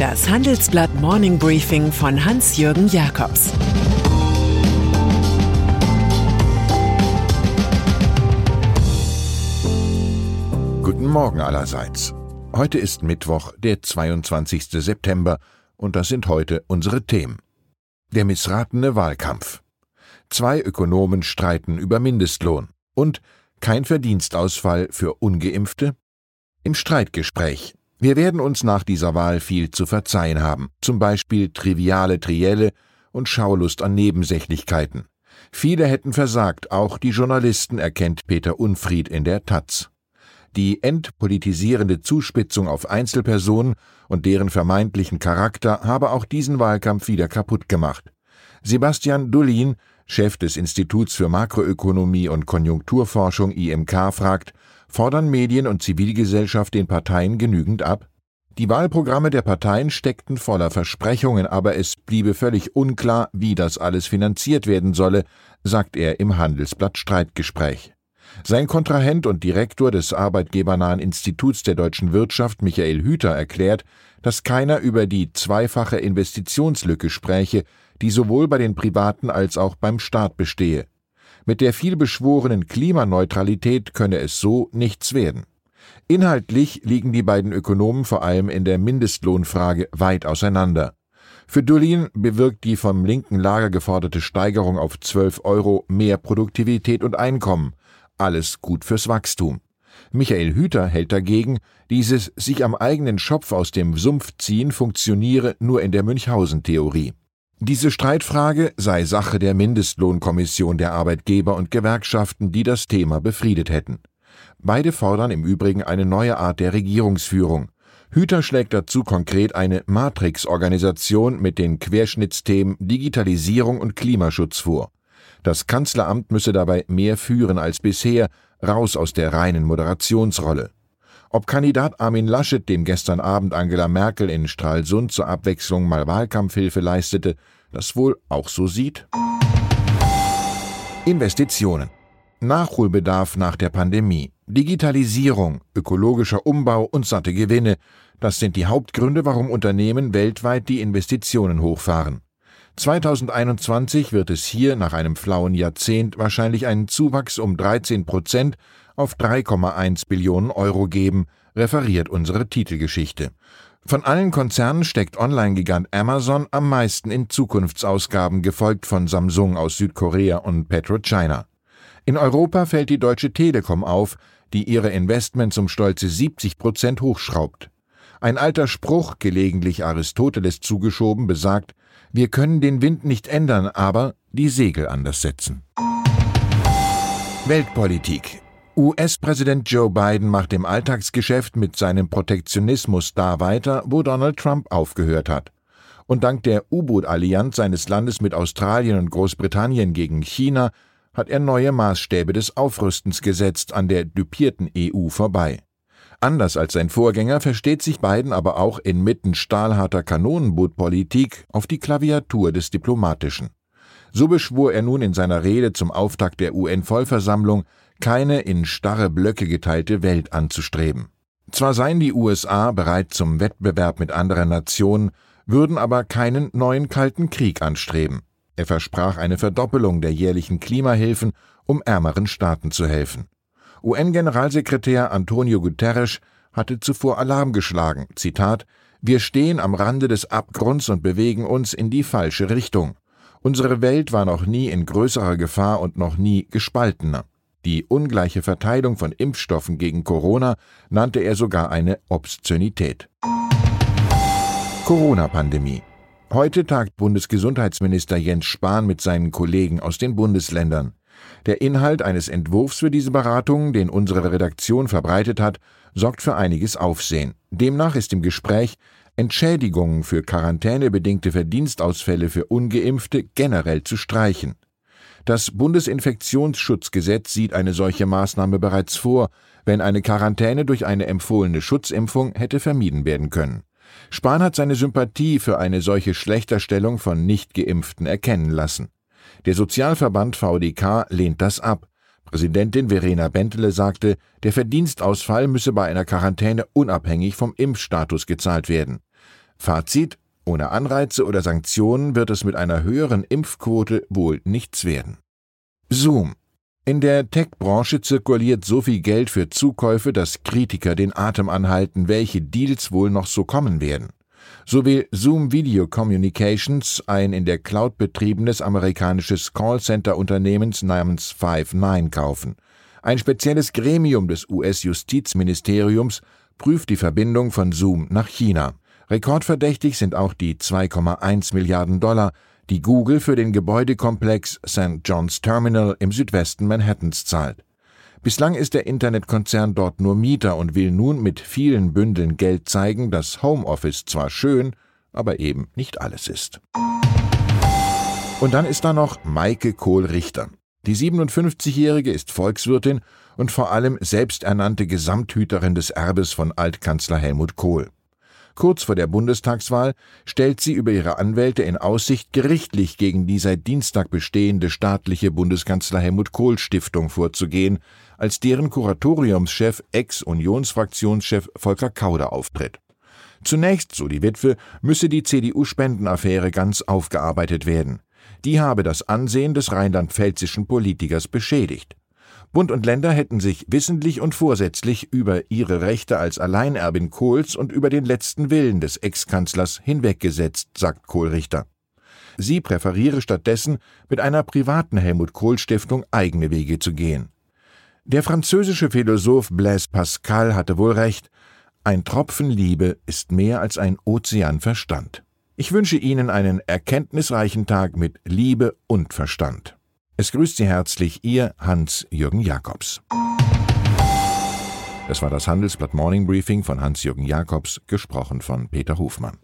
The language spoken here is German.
Das Handelsblatt Morning Briefing von Hans-Jürgen Jakobs Guten Morgen allerseits. Heute ist Mittwoch, der 22. September, und das sind heute unsere Themen. Der missratene Wahlkampf. Zwei Ökonomen streiten über Mindestlohn und kein Verdienstausfall für ungeimpfte? Im Streitgespräch. Wir werden uns nach dieser Wahl viel zu verzeihen haben, zum Beispiel triviale Trielle und Schaulust an Nebensächlichkeiten. Viele hätten versagt, auch die Journalisten erkennt Peter Unfried in der Taz. Die entpolitisierende Zuspitzung auf Einzelpersonen und deren vermeintlichen Charakter habe auch diesen Wahlkampf wieder kaputt gemacht. Sebastian Dullin, Chef des Instituts für Makroökonomie und Konjunkturforschung IMK, fragt, fordern Medien und Zivilgesellschaft den Parteien genügend ab? Die Wahlprogramme der Parteien steckten voller Versprechungen, aber es bliebe völlig unklar, wie das alles finanziert werden solle, sagt er im Handelsblatt Streitgespräch. Sein Kontrahent und Direktor des arbeitgebernahen Instituts der deutschen Wirtschaft, Michael Hüter, erklärt, dass keiner über die zweifache Investitionslücke spräche, die sowohl bei den Privaten als auch beim Staat bestehe. Mit der vielbeschworenen Klimaneutralität könne es so nichts werden. Inhaltlich liegen die beiden Ökonomen vor allem in der Mindestlohnfrage weit auseinander. Für Dullin bewirkt die vom linken Lager geforderte Steigerung auf 12 Euro mehr Produktivität und Einkommen. Alles gut fürs Wachstum. Michael Hüter hält dagegen, dieses sich am eigenen Schopf aus dem Sumpf ziehen funktioniere nur in der Münchhausen-Theorie. Diese Streitfrage sei Sache der Mindestlohnkommission der Arbeitgeber und Gewerkschaften, die das Thema befriedet hätten. Beide fordern im Übrigen eine neue Art der Regierungsführung. Hüter schlägt dazu konkret eine Matrix-Organisation mit den Querschnittsthemen Digitalisierung und Klimaschutz vor. Das Kanzleramt müsse dabei mehr führen als bisher, raus aus der reinen Moderationsrolle. Ob Kandidat Armin Laschet, dem gestern Abend Angela Merkel in Stralsund zur Abwechslung mal Wahlkampfhilfe leistete, das wohl auch so sieht? Investitionen. Nachholbedarf nach der Pandemie. Digitalisierung, ökologischer Umbau und satte Gewinne. Das sind die Hauptgründe, warum Unternehmen weltweit die Investitionen hochfahren. 2021 wird es hier nach einem flauen Jahrzehnt wahrscheinlich einen Zuwachs um 13 Prozent auf 3,1 Billionen Euro geben, referiert unsere Titelgeschichte. Von allen Konzernen steckt Online-Gigant Amazon am meisten in Zukunftsausgaben, gefolgt von Samsung aus Südkorea und PetroChina. In Europa fällt die Deutsche Telekom auf, die ihre Investments um stolze 70 Prozent hochschraubt. Ein alter Spruch, gelegentlich Aristoteles zugeschoben, besagt, wir können den Wind nicht ändern, aber die Segel anders setzen. Weltpolitik US-Präsident Joe Biden macht im Alltagsgeschäft mit seinem Protektionismus da weiter, wo Donald Trump aufgehört hat. Und dank der U-Boot-Allianz seines Landes mit Australien und Großbritannien gegen China hat er neue Maßstäbe des Aufrüstens gesetzt an der dupierten EU vorbei. Anders als sein Vorgänger versteht sich Biden aber auch inmitten stahlharter Kanonenbootpolitik auf die Klaviatur des Diplomatischen. So beschwor er nun in seiner Rede zum Auftakt der UN-Vollversammlung, keine in starre Blöcke geteilte Welt anzustreben. Zwar seien die USA bereit zum Wettbewerb mit anderen Nationen, würden aber keinen neuen Kalten Krieg anstreben. Er versprach eine Verdoppelung der jährlichen Klimahilfen, um ärmeren Staaten zu helfen. UN-Generalsekretär Antonio Guterres hatte zuvor Alarm geschlagen. Zitat: Wir stehen am Rande des Abgrunds und bewegen uns in die falsche Richtung. Unsere Welt war noch nie in größerer Gefahr und noch nie gespaltener. Die ungleiche Verteilung von Impfstoffen gegen Corona nannte er sogar eine Obszönität. Corona-Pandemie. Heute tagt Bundesgesundheitsminister Jens Spahn mit seinen Kollegen aus den Bundesländern. Der Inhalt eines Entwurfs für diese Beratung, den unsere Redaktion verbreitet hat, sorgt für einiges Aufsehen. Demnach ist im Gespräch, Entschädigungen für quarantänebedingte Verdienstausfälle für ungeimpfte generell zu streichen. Das Bundesinfektionsschutzgesetz sieht eine solche Maßnahme bereits vor, wenn eine Quarantäne durch eine empfohlene Schutzimpfung hätte vermieden werden können. Spahn hat seine Sympathie für eine solche Schlechterstellung von Nichtgeimpften erkennen lassen. Der Sozialverband VDK lehnt das ab. Präsidentin Verena Bentele sagte, der Verdienstausfall müsse bei einer Quarantäne unabhängig vom Impfstatus gezahlt werden. Fazit ohne Anreize oder Sanktionen wird es mit einer höheren Impfquote wohl nichts werden. Zoom. In der Tech-Branche zirkuliert so viel Geld für Zukäufe, dass Kritiker den Atem anhalten, welche Deals wohl noch so kommen werden. So will Zoom Video Communications ein in der Cloud betriebenes amerikanisches Callcenter-Unternehmens namens Five9 kaufen. Ein spezielles Gremium des US-Justizministeriums prüft die Verbindung von Zoom nach China. Rekordverdächtig sind auch die 2,1 Milliarden Dollar, die Google für den Gebäudekomplex St. John's Terminal im Südwesten Manhattans zahlt. Bislang ist der Internetkonzern dort nur Mieter und will nun mit vielen Bündeln Geld zeigen, dass Homeoffice zwar schön, aber eben nicht alles ist. Und dann ist da noch Maike Kohl-Richter. Die 57-Jährige ist Volkswirtin und vor allem selbsternannte Gesamthüterin des Erbes von Altkanzler Helmut Kohl. Kurz vor der Bundestagswahl stellt sie über ihre Anwälte in Aussicht, gerichtlich gegen die seit Dienstag bestehende staatliche Bundeskanzler Helmut Kohl Stiftung vorzugehen, als deren Kuratoriumschef Ex-Unionsfraktionschef Volker Kauder auftritt. Zunächst, so die Witwe, müsse die CDU-Spendenaffäre ganz aufgearbeitet werden. Die habe das Ansehen des rheinland-pfälzischen Politikers beschädigt. Bund und Länder hätten sich wissentlich und vorsätzlich über ihre Rechte als Alleinerbin Kohls und über den letzten Willen des Ex-Kanzlers hinweggesetzt, sagt Kohlrichter. Sie präferiere stattdessen, mit einer privaten Helmut Kohl Stiftung eigene Wege zu gehen. Der französische Philosoph Blaise Pascal hatte wohl recht, ein Tropfen Liebe ist mehr als ein Ozean Verstand. Ich wünsche Ihnen einen erkenntnisreichen Tag mit Liebe und Verstand. Es grüßt Sie herzlich Ihr Hans-Jürgen Jakobs. Das war das Handelsblatt Morning Briefing von Hans-Jürgen Jakobs, gesprochen von Peter Hofmann.